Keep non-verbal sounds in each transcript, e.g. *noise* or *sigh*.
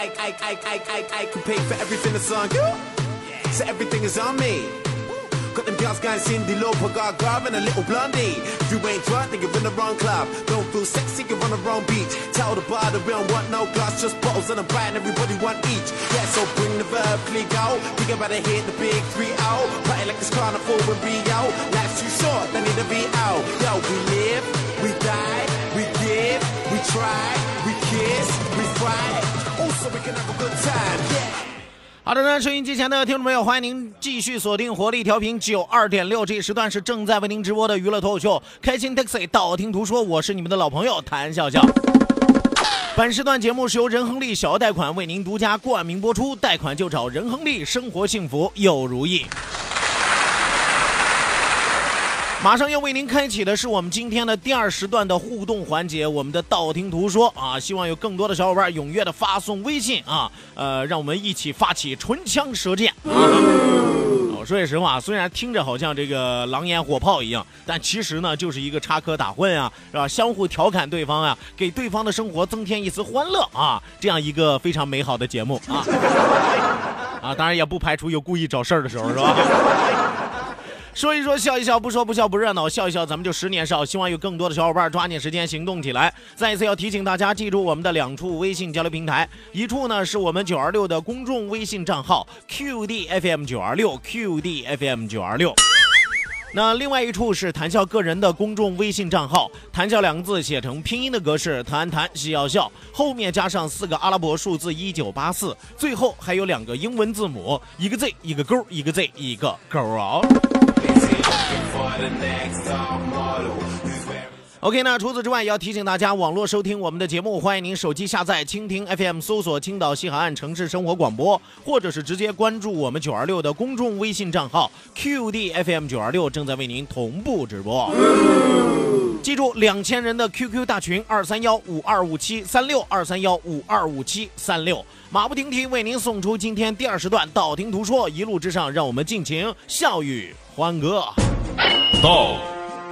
I, I, I, I, I, I, can pay for everything that's on you. So everything is on me. Got them girls going Cindy Lauper, got grab and a little blondie. If you ain't drunk, then you're in the wrong club. Don't feel sexy, you're on the wrong beach. Tell the bar that we don't want no glass, just bottles and a brand, everybody want each. Yeah, so bring the verb, click out. Think about it, hit the big three out. Party like it's carnival in Rio. Life's too short, they need to be out. Yo, 好的呢，收音机前的听众朋友，欢迎您继续锁定活力调频九二点六，这一时段是正在为您直播的娱乐脱口秀《开心 Taxi》，道听途说，我是你们的老朋友谭笑笑。本时段节目是由仁亨利小额贷款为您独家冠名播出，贷款就找仁亨利，生活幸福又如意。马上要为您开启的是我们今天的第二时段的互动环节，我们的道听途说啊，希望有更多的小伙伴踊跃的发送微信啊，呃，让我们一起发起唇枪舌剑啊！我说句实话，虽然听着好像这个狼烟火炮一样，但其实呢，就是一个插科打诨啊，是吧？相互调侃对方啊，给对方的生活增添一丝欢乐啊，这样一个非常美好的节目啊啊！当然也不排除有故意找事儿的时候，是吧？说一说，笑一笑，不说不笑不热闹，笑一笑，咱们就十年少。希望有更多的小伙伴抓紧时间行动起来。再一次要提醒大家，记住我们的两处微信交流平台，一处呢是我们九二六的公众微信账号 QDFM 九二六 QDFM 九二六，那另外一处是谈笑个人的公众微信账号，谈笑两个字写成拼音的格式，谈谈笑笑，后面加上四个阿拉伯数字一九八四，最后还有两个英文字母，一个 Z 一个勾，一个 Z 一个勾啊。OK，那除此之外，也要提醒大家，网络收听我们的节目，欢迎您手机下载蜻蜓 FM，搜索青岛西海岸城市生活广播，或者是直接关注我们九二六的公众微信账号 QDFM 九二六，正在为您同步直播。记住，两千人的 QQ 大群二三幺五二五七三六二三幺五二五七三六，马不停蹄为您送出今天第二时段道听途说，一路之上，让我们尽情笑语欢歌。到，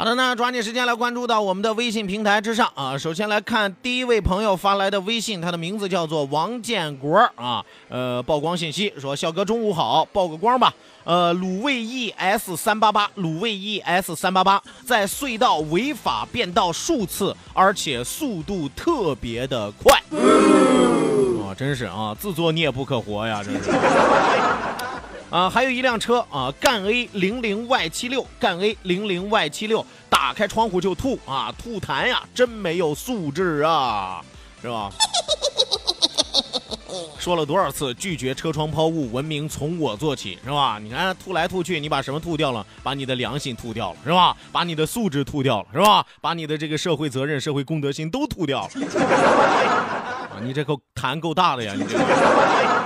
好的，那抓紧时间来关注到我们的微信平台之上啊。首先来看第一位朋友发来的微信，他的名字叫做王建国啊。呃，曝光信息说：“小哥中午好，曝个光吧。呃，鲁卫 ES 三八八，鲁卫 ES 三八八在隧道违法变道数次，而且速度特别的快。啊，真是啊，自作孽不可活呀，真是。”啊，还有一辆车啊，赣 A 零零 Y 七六，赣 A 零零 Y 七六，打开窗户就吐啊，吐痰呀，真没有素质啊，是吧？*laughs* 说了多少次拒绝车窗抛物，文明从我做起，是吧？你看吐来吐去，你把什么吐掉了？把你的良心吐掉了，是吧？把你的素质吐掉了，是吧？把你的这个社会责任、社会公德心都吐掉了。*laughs* 啊，你这口痰够大的呀，你这个。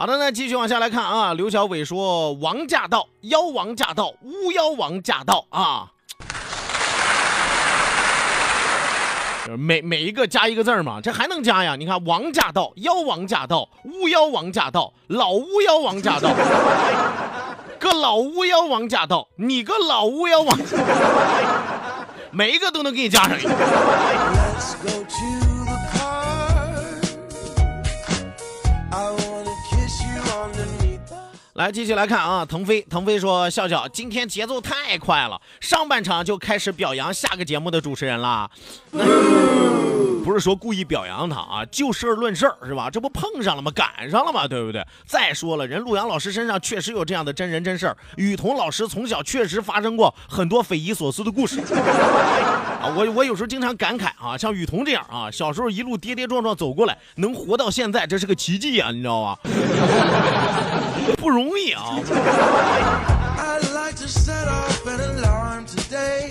好的，那继续往下来看啊。刘小伟说：“王驾到，妖王驾到，巫妖王驾到啊！”每每一个加一个字嘛，这还能加呀？你看，王驾到，妖王驾到，巫妖王驾到，老巫妖王驾到，个老巫妖王驾到，你个老巫妖王，每一个都能给你加上一个。来，继续来看啊，腾飞，腾飞说，笑笑，今天节奏太快了，上半场就开始表扬下个节目的主持人了。不是说故意表扬他啊，就事儿论事儿是吧？这不碰上了吗？赶上了吗？对不对？再说了，人陆阳老师身上确实有这样的真人真事儿，雨桐老师从小确实发生过很多匪夷所思的故事。*laughs* 啊，我我有时候经常感慨啊，像雨桐这样啊，小时候一路跌跌撞撞走过来，能活到现在，这是个奇迹啊，你知道吧？*laughs* 不容易啊。I like to set off an alarm today.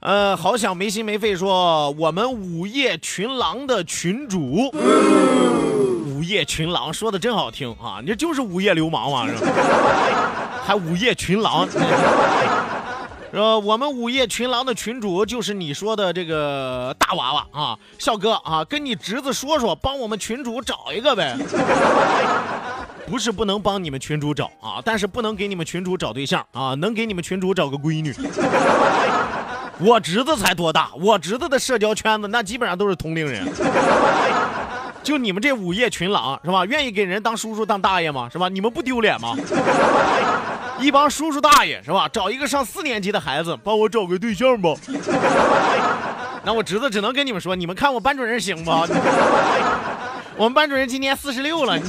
呃，好想没心没肺说我们午夜群狼的群主，午夜群狼说的真好听啊，你这就是午夜流氓嘛，是吧？*laughs* 还午夜群狼。呃，我们午夜群狼的群主就是你说的这个大娃娃啊，笑哥啊，跟你侄子说说，帮我们群主找一个呗。不是不能帮你们群主找啊，但是不能给你们群主找对象啊，能给你们群主找个闺女。我侄子才多大？我侄子的社交圈子那基本上都是同龄人。*laughs* 就你们这午夜群狼是吧？愿意给人当叔叔当大爷吗？是吧？你们不丢脸吗？一帮叔叔大爷是吧？找一个上四年级的孩子，帮我找个对象吧。那我侄子只能跟你们说，你们看我班主任行不？我们班主任今年四十六了。你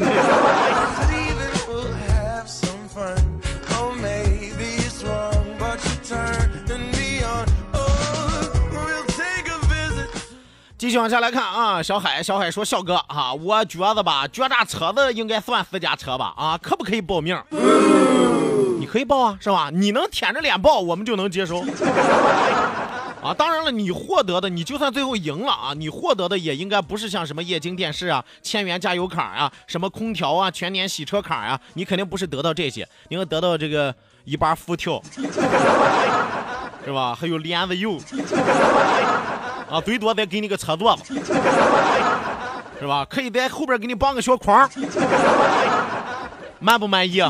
继续往下来看啊，小海，小海说：“笑哥啊，我觉得吧，觉得车子应该算私家车吧？啊，可不可以报名？你可以报啊，是吧？你能舔着脸报，我们就能接受。啊，当然了，你获得的，你就算最后赢了啊，你获得的也应该不是像什么液晶电视啊、千元加油卡啊、什么空调啊、全年洗车卡啊，你肯定不是得到这些，你要得到这个一把辐条，是吧？还有帘子油。”啊，最多再给你个车座子，是吧？可以在后边给你绑个小筐，满不满意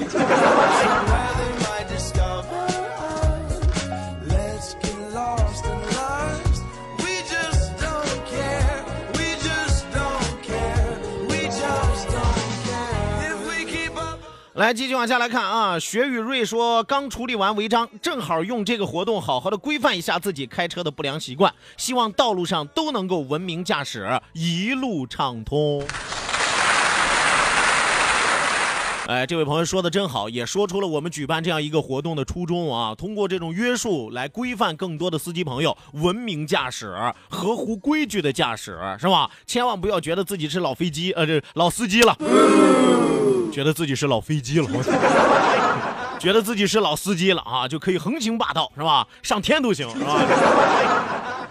来，继续往下来看啊。雪与瑞说，刚处理完违章，正好用这个活动好好的规范一下自己开车的不良习惯，希望道路上都能够文明驾驶，一路畅通。哎，这位朋友说的真好，也说出了我们举办这样一个活动的初衷啊。通过这种约束来规范更多的司机朋友文明驾驶、合乎规矩的驾驶，是吧？千万不要觉得自己是老飞机，呃，这老司机了，觉得自己是老飞机了，*laughs* 觉得自己是老司机了啊，就可以横行霸道，是吧？上天都行，是吧？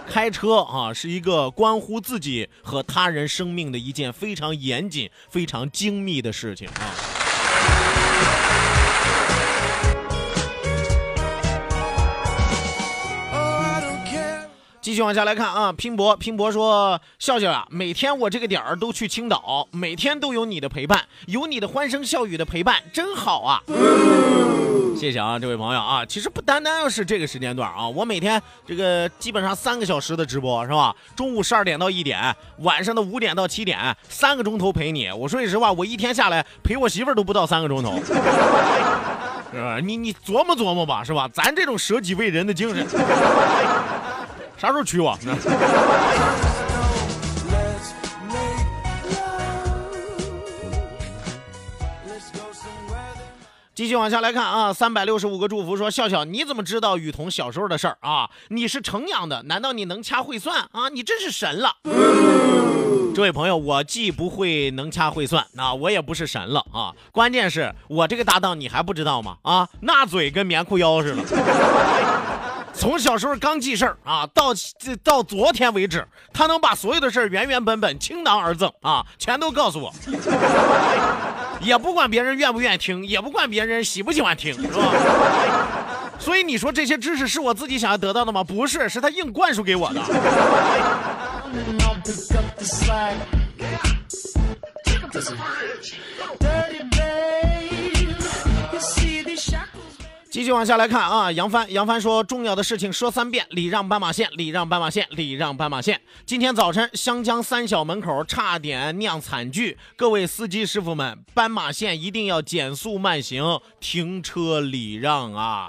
开车啊，是一个关乎自己和他人生命的一件非常严谨、非常精密的事情啊。继续往下来看啊，拼搏拼搏说，笑笑啊，每天我这个点儿都去青岛，每天都有你的陪伴，有你的欢声笑语的陪伴，真好啊！谢谢啊，这位朋友啊，其实不单单是这个时间段啊，我每天这个基本上三个小时的直播是吧？中午十二点到一点，晚上的五点到七点，三个钟头陪你。我说句实话，我一天下来陪我媳妇儿都不到三个钟头。*laughs* 是吧？你你琢磨琢磨吧，是吧？咱这种舍己为人的精神，啥时候娶我 go *laughs* 继续往下来看啊，三百六十五个祝福说，笑笑，你怎么知道雨桐小时候的事儿啊？你是城阳的，难道你能掐会算啊？你真是神了！这位朋友，我既不会能掐会算，啊，我也不是神了啊。关键是我这个搭档你还不知道吗？啊，那嘴跟棉裤腰似的。*laughs* 从小时候刚记事儿啊，到到昨天为止，他能把所有的事儿原原本本、倾囊而赠啊，全都告诉我。*laughs* 也不管别人愿不愿意听，也不管别人喜不喜欢听，是吧？*laughs* 所以你说这些知识是我自己想要得到的吗？不是，是他硬灌输给我的。*laughs* *laughs* 继续往下来看啊，杨帆，杨帆说，重要的事情说三遍，礼让斑马线，礼让斑马线，礼让斑马线。今天早晨，湘江三小门口差点酿惨剧，各位司机师傅们，斑马线一定要减速慢行，停车礼让啊。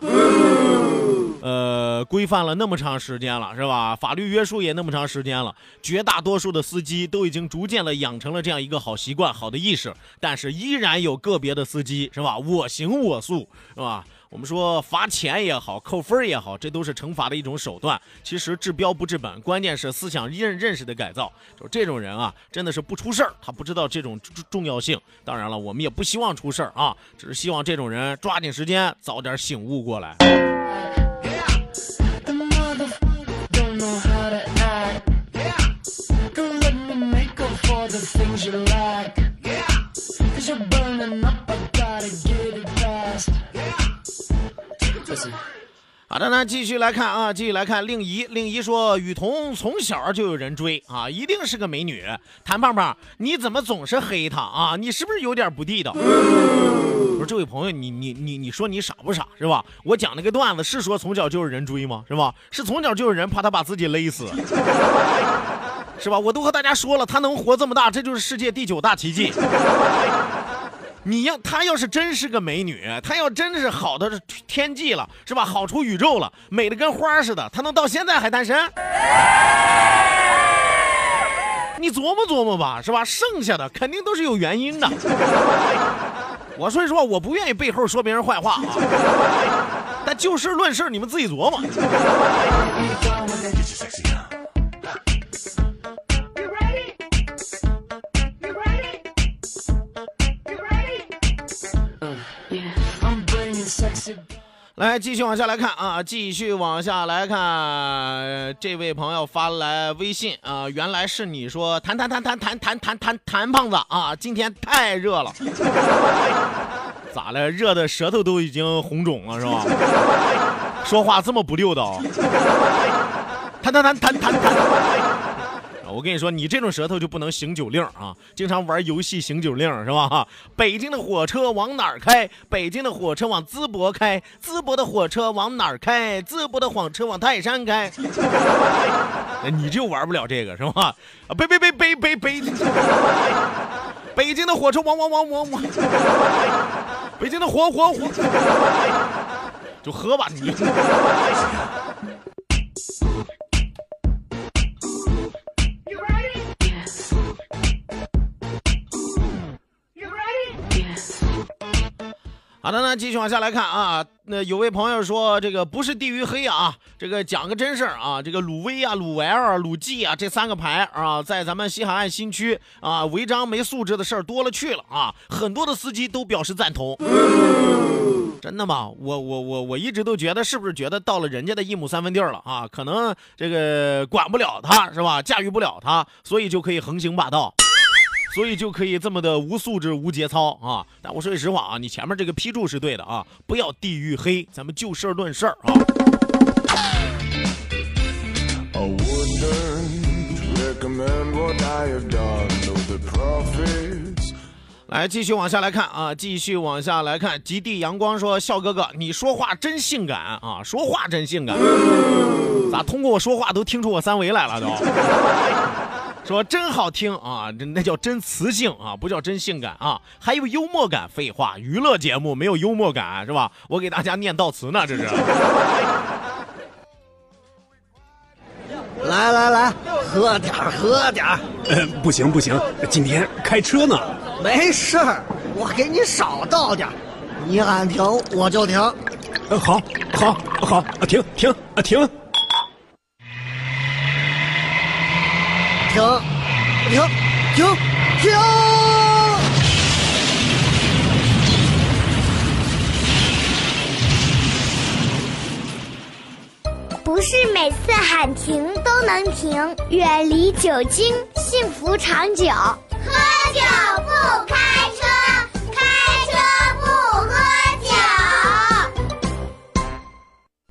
呃，规范了那么长时间了，是吧？法律约束也那么长时间了，绝大多数的司机都已经逐渐的养成了这样一个好习惯、好的意识，但是依然有个别的司机，是吧？我行我素，是吧？我们说罚钱也好，扣分也好，这都是惩罚的一种手段。其实治标不治本，关键是思想认认识的改造。就这种人啊，真的是不出事儿，他不知道这种重重要性。当然了，我们也不希望出事儿啊，只是希望这种人抓紧时间，早点醒悟过来。好的呢，继续来看啊，继续来看令仪。令仪说，雨桐从小就有人追啊，一定是个美女。谭胖胖，你怎么总是黑她啊？你是不是有点不地道？不是，这位朋友，你你你你说你傻不傻是吧？我讲那个段子是说从小就有人追吗？是吧？是从小就有人怕他把自己勒死，*laughs* 是吧？我都和大家说了，他能活这么大，这就是世界第九大奇迹。你要她要是真是个美女，她要真是好的天际了，是吧？好出宇宙了，美的跟花似的，她能到现在还单身？你琢磨琢磨吧，是吧？剩下的肯定都是有原因的。我所以说，我不愿意背后说别人坏话啊，但就事论事，你们自己琢磨。来，继续往下来看啊，继续往下来看，这位朋友发来微信啊，原来是你说谭谭谭谭谭谭谭谭胖子啊，今天太热了，咋了？热的舌头都已经红肿了是吧？说话这么不溜道，弹弹弹弹弹我跟你说，你这种舌头就不能行酒令啊！经常玩游戏行酒令是吧？哈北京的火车往哪儿开？北京的火车往淄博开，淄博的火车往哪儿开？淄博的火车往泰山开。*laughs* 你就玩不了这个是吧？啊，北北北北北北，北京的火车往往往往往，北京的火火火，*laughs* 就喝吧你。好的，那继续往下来看啊。那有位朋友说，这个不是地域黑啊，这个讲个真事儿啊。这个鲁威啊、鲁 L 啊、鲁 G 啊这三个牌啊，在咱们西海岸新区啊，违章没素质的事儿多了去了啊。很多的司机都表示赞同。真的吗？我我我我一直都觉得，是不是觉得到了人家的一亩三分地儿了啊？可能这个管不了他是吧？驾驭不了他，所以就可以横行霸道。所以就可以这么的无素质、无节操啊！但我说句实话啊，你前面这个批注是对的啊，不要地域黑，咱们就事儿论事儿啊。来，继续往下来看啊，继续往下来看。极地阳光说：“笑哥哥，你说话真性感啊，说话真性感，咋通过我说话都听出我三维来了都？说真好听啊，这那叫真磁性啊，不叫真性感啊，还有幽默感。废话，娱乐节目没有幽默感是吧？我给大家念悼词呢，这是。”来来来，喝点儿喝点儿，呃，不行不行，今天开车呢。没事儿，我给你少倒点儿，你喊停我就停。呃，好，好，好，啊，停停啊，停。停，停，停，停！不是每次喊停都能停，远离酒精，幸福长久。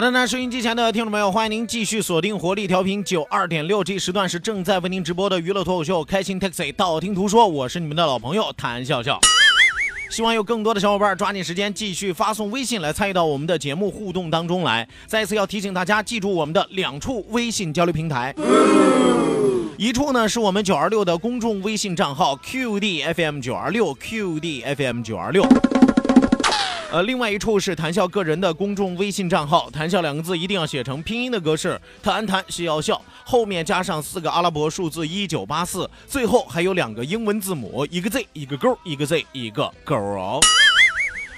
好的，那收音机前的听众朋友，欢迎您继续锁定活力调频九二点六，这时段是正在为您直播的娱乐脱口秀《开心 Taxi》，道听途说，我是你们的老朋友谭笑笑。希望有更多的小伙伴抓紧时间继续发送微信来参与到我们的节目互动当中来。再次要提醒大家，记住我们的两处微信交流平台，一处呢是我们九二六的公众微信账号 QDFM 九二六 QDFM 九二六。呃，另外一处是谈笑个人的公众微信账号，谈笑两个字一定要写成拼音的格式，谈谈是要笑，后面加上四个阿拉伯数字一九八四，最后还有两个英文字母，一个 Z 一个勾，一个 Z 一个勾哦。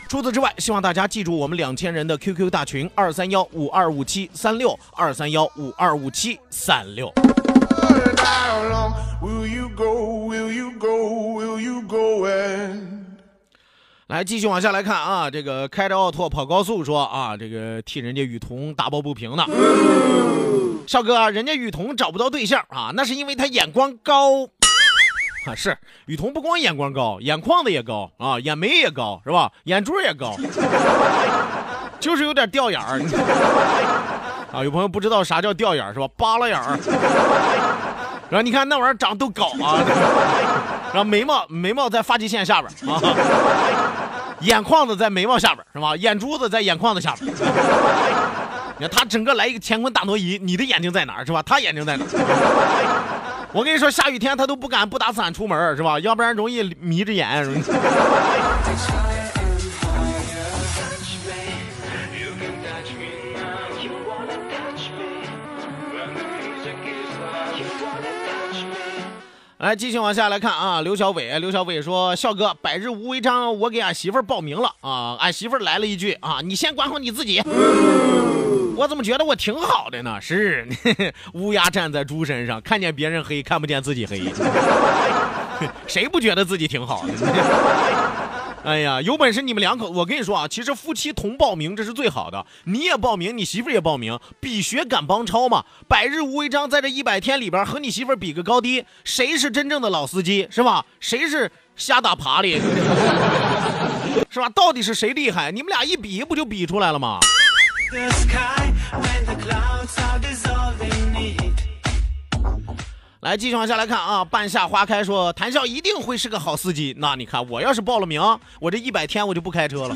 除此之外，希望大家记住我们两千人的 QQ 大群二三幺五二五七三六二三幺五二五七三六。来，继续往下来看啊，这个开着奥拓跑高速说啊，这个替人家雨桐打抱不平呢。少哥，人家雨桐找不到对象啊，那是因为他眼光高。*laughs* 啊，是雨桐不光眼光高，眼眶子也高啊，眼眉也高，是吧？眼珠也高，*laughs* 就是有点掉眼儿。*laughs* 啊，有朋友不知道啥叫掉眼儿是吧？扒拉眼儿。然后你看那玩意儿长得都高啊，然后眉毛眉毛在发际线下边儿啊，*laughs* 眼眶子在眉毛下边儿是吧？眼珠子在眼眶子下边儿。你看他整个来一个乾坤大挪移，你的眼睛在哪儿是吧？他眼睛在哪儿？我跟你说，下雨天他都不敢不打伞出门是吧？要不然容易迷着眼。来，继续往下来看啊，刘小伟，刘小伟说：“笑哥，百日无违章，我给俺媳妇儿报名了啊。”俺媳妇儿来了一句啊：“你先管好你自己。*laughs* ”我怎么觉得我挺好的呢？是 *laughs* 乌鸦站在猪身上，看见别人黑，看不见自己黑，*laughs* 谁不觉得自己挺好的？哎呀，有本事你们两口，我跟你说啊，其实夫妻同报名这是最好的。你也报名，你媳妇也报名，比学赶帮超嘛。百日无违章，在这一百天里边和你媳妇比个高低，谁是真正的老司机是吧？谁是瞎打爬哩？是吧？到底是谁厉害？你们俩一比，不就比出来了吗？来，继续往下来看啊。半夏花开说，谈笑一定会是个好司机。那你看，我要是报了名，我这一百天我就不开车了。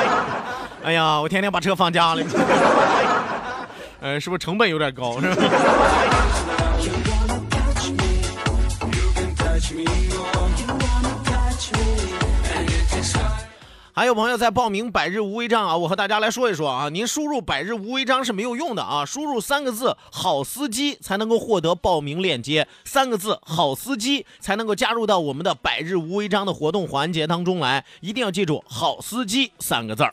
*laughs* 哎呀，我天天把车放家里。*laughs* 呃，是不是成本有点高？是吧？还有朋友在报名百日无违章啊，我和大家来说一说啊，您输入百日无违章是没有用的啊，输入三个字“好司机”才能够获得报名链接，三个字“好司机”才能够加入到我们的百日无违章的活动环节当中来，一定要记住“好司机”三个字儿。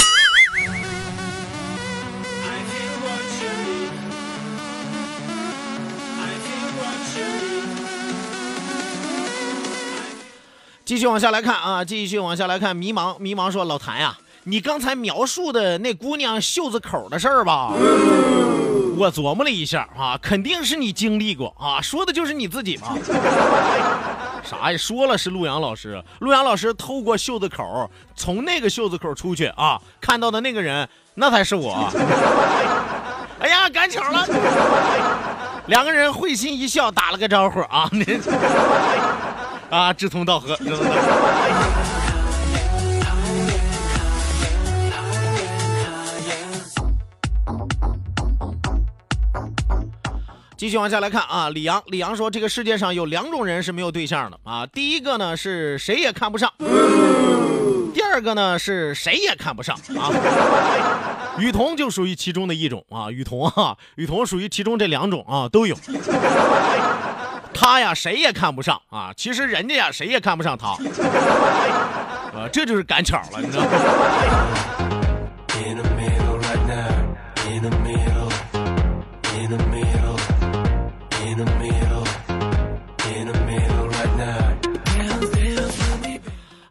继续往下来看啊，继续往下来看，迷茫迷茫说：“老谭呀、你刚才描述的那姑娘袖子口的事儿吧，我琢磨了一下啊，肯定是你经历过啊，说的就是你自己嘛。*laughs* 啥呀？说了是陆阳老师，陆阳老师透过袖子口，从那个袖子口出去啊，看到的那个人，那才是我。*laughs* 哎呀，赶巧了，两个人会心一笑，打了个招呼啊。*laughs* 啊，志同道合，继续往下来看啊，李阳，李阳说这个世界上有两种人是没有对象的啊，第一个呢是谁也看不上，第二个呢是谁也看不上啊，雨桐就属于其中的一种啊，雨桐啊，雨桐属于其中这两种啊都有。他呀谁也看不上啊，其实人家呀谁也看不上他，啊，*laughs* 这就是赶巧了，你知道吗？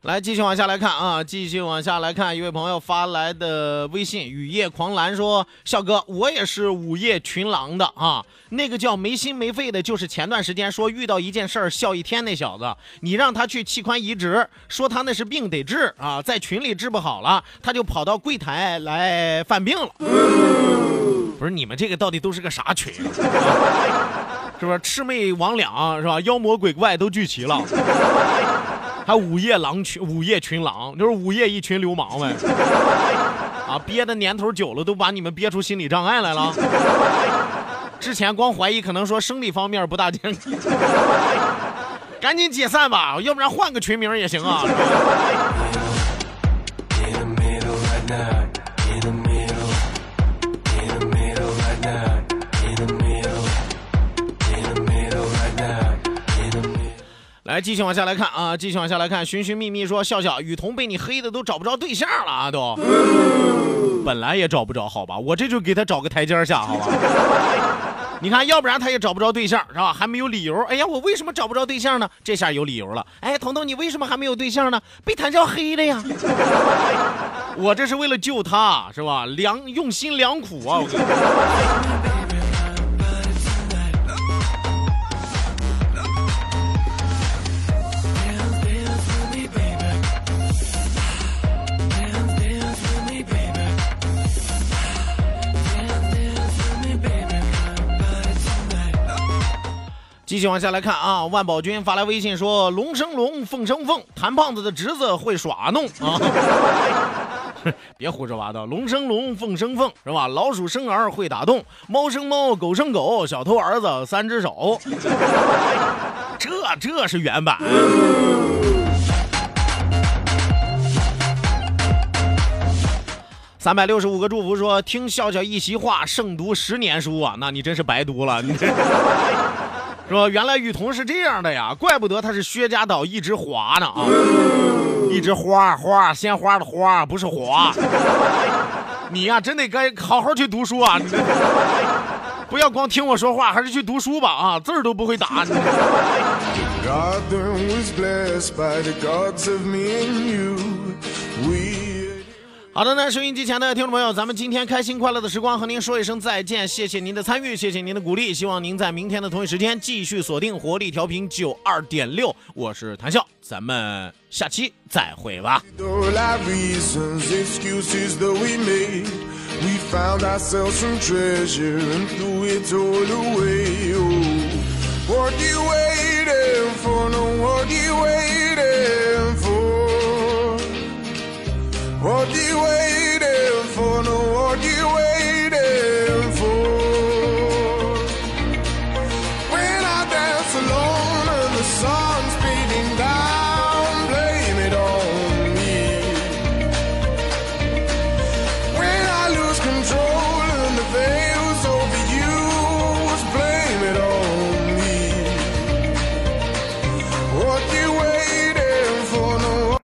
来，继续往下来看啊，继续往下来看，一位朋友发来的微信，雨夜狂澜说：“笑哥，我也是午夜群狼的啊，那个叫没心没肺的，就是前段时间说遇到一件事儿笑一天那小子，你让他去器官移植，说他那是病得治啊，在群里治不好了，他就跑到柜台来犯病了。*laughs* 不是你们这个到底都是个啥群啊？*laughs* 是不是魑魅魍魉是吧？妖魔鬼怪都聚齐了。”还午夜狼群，午夜群狼，就是午夜一群流氓呗。*laughs* 啊，憋的年头久了，都把你们憋出心理障碍来了。之前光怀疑，可能说生理方面不大健康，*laughs* 赶紧解散吧，要不然换个群名也行啊。*laughs* 来，继续往下来看啊，继续往下来看。寻寻觅觅说，笑笑，雨桐被你黑的都找不着对象了啊，都。本来也找不着，好吧，我这就给他找个台阶下，好吧。*laughs* 你看，要不然他也找不着对象，是吧？还没有理由。哎呀，我为什么找不着对象呢？这下有理由了。哎，彤彤，你为什么还没有对象呢？被谭笑黑了呀。*laughs* 我这是为了救他，是吧？良用心良苦啊！我跟你说。继续往下来看啊，万宝军发来微信说：“龙生龙，凤生凤，谭胖子的侄子会耍弄啊！*laughs* 别胡说八道，龙生龙，凤生凤，是吧？老鼠生儿会打洞，猫生猫，狗生狗，小偷儿子三只手，*laughs* 这这是原版。”三百六十五个祝福说：“听笑笑一席话，胜读十年书啊！那你真是白读了，你这。”说原来雨桐是这样的呀，怪不得他是薛家岛一枝花呢啊，一枝花花鲜花的花不是花。你呀、真得该好好去读书啊！你不要光听我说话，还是去读书吧啊，字儿都不会打。好的，那收音机前的听众朋友，咱们今天开心快乐的时光和您说一声再见，谢谢您的参与，谢谢您的鼓励，希望您在明天的同一时间继续锁定活力调频九二点六，我是谭笑，咱们下期再会吧。What you waiting for? No